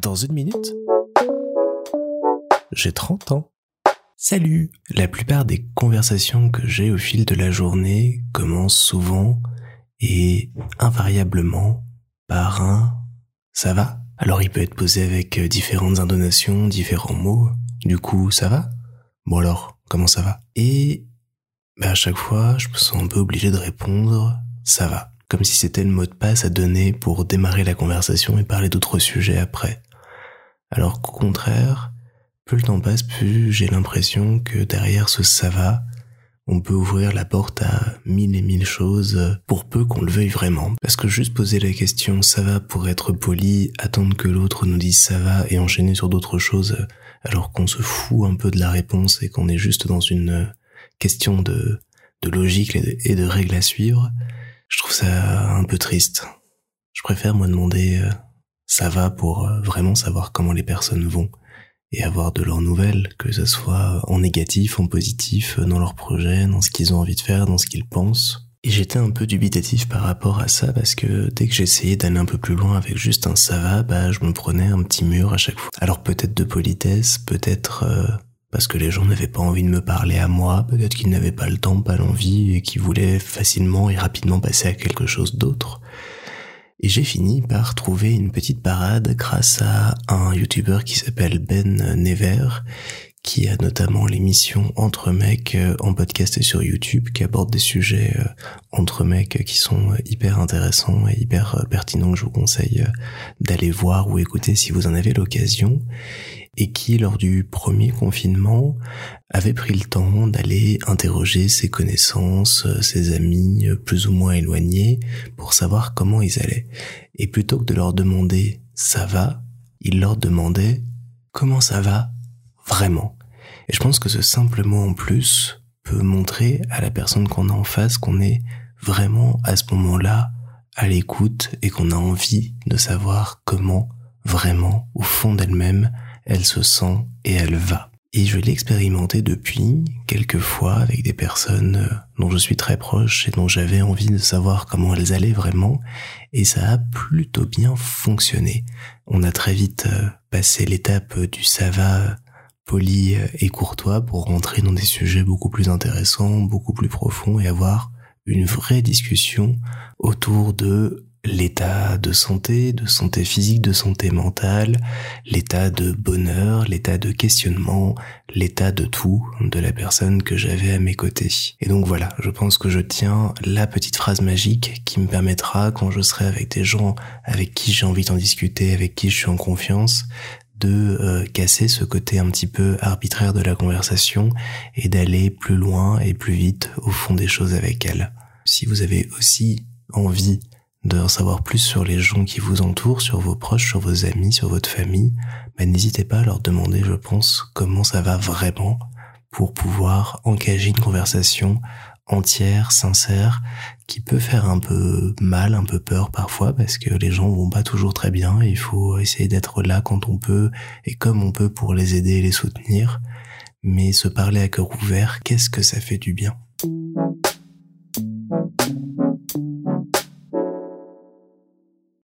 Dans une minute, j'ai 30 ans. Salut. La plupart des conversations que j'ai au fil de la journée commencent souvent et invariablement par un ça va Alors il peut être posé avec différentes intonations, différents mots. Du coup, ça va? Bon alors, comment ça va? Et bah, à chaque fois, je me sens un peu obligé de répondre ça va comme si c'était le mot de passe à donner pour démarrer la conversation et parler d'autres sujets après. Alors qu'au contraire, plus le temps passe, plus j'ai l'impression que derrière ce ça va, on peut ouvrir la porte à mille et mille choses pour peu qu'on le veuille vraiment. Parce que juste poser la question ça va pour être poli, attendre que l'autre nous dise ça va et enchaîner sur d'autres choses alors qu'on se fout un peu de la réponse et qu'on est juste dans une question de, de logique et de règles à suivre, je trouve ça un peu triste. Je préfère moi demander euh, ça va pour euh, vraiment savoir comment les personnes vont et avoir de leurs nouvelles, que ce soit en négatif, en positif, dans leurs projets, dans ce qu'ils ont envie de faire, dans ce qu'ils pensent. Et j'étais un peu dubitatif par rapport à ça parce que dès que j'essayais d'aller un peu plus loin avec juste un ça va, bah je me prenais un petit mur à chaque fois. Alors peut-être de politesse, peut-être euh, parce que les gens n'avaient pas envie de me parler à moi, peut-être qu'ils n'avaient pas le temps, pas l'envie, et qu'ils voulaient facilement et rapidement passer à quelque chose d'autre. Et j'ai fini par trouver une petite parade grâce à un youtubeur qui s'appelle Ben Never, qui a notamment l'émission Entre mecs euh, en podcast et sur YouTube, qui aborde des sujets euh, entre mecs qui sont hyper intéressants et hyper euh, pertinents que je vous conseille d'aller voir ou écouter si vous en avez l'occasion et qui, lors du premier confinement, avait pris le temps d'aller interroger ses connaissances, ses amis plus ou moins éloignés pour savoir comment ils allaient. Et plutôt que de leur demander ça va, il leur demandait comment ça va vraiment? Et je pense que ce simple mot en plus peut montrer à la personne qu'on a en face qu'on est vraiment à ce moment-là à l'écoute et qu'on a envie de savoir comment vraiment au fond d'elle-même elle se sent et elle va. Et je l'ai expérimenté depuis quelques fois avec des personnes euh, dont je suis très proche et dont j'avais envie de savoir comment elles allaient vraiment et ça a plutôt bien fonctionné. On a très vite euh, passé l'étape du ça va poli et courtois pour rentrer dans des sujets beaucoup plus intéressants, beaucoup plus profonds et avoir une vraie discussion autour de l'état de santé, de santé physique, de santé mentale, l'état de bonheur, l'état de questionnement, l'état de tout de la personne que j'avais à mes côtés. Et donc voilà, je pense que je tiens la petite phrase magique qui me permettra, quand je serai avec des gens avec qui j'ai envie d'en discuter, avec qui je suis en confiance, de euh, casser ce côté un petit peu arbitraire de la conversation et d'aller plus loin et plus vite au fond des choses avec elle. Si vous avez aussi envie de savoir plus sur les gens qui vous entourent, sur vos proches, sur vos amis, sur votre famille, bah, n'hésitez pas à leur demander, je pense, comment ça va vraiment pour pouvoir engager une conversation entière, sincère, qui peut faire un peu mal, un peu peur parfois, parce que les gens vont pas toujours très bien, il faut essayer d'être là quand on peut, et comme on peut pour les aider et les soutenir, mais se parler à cœur ouvert, qu'est-ce que ça fait du bien?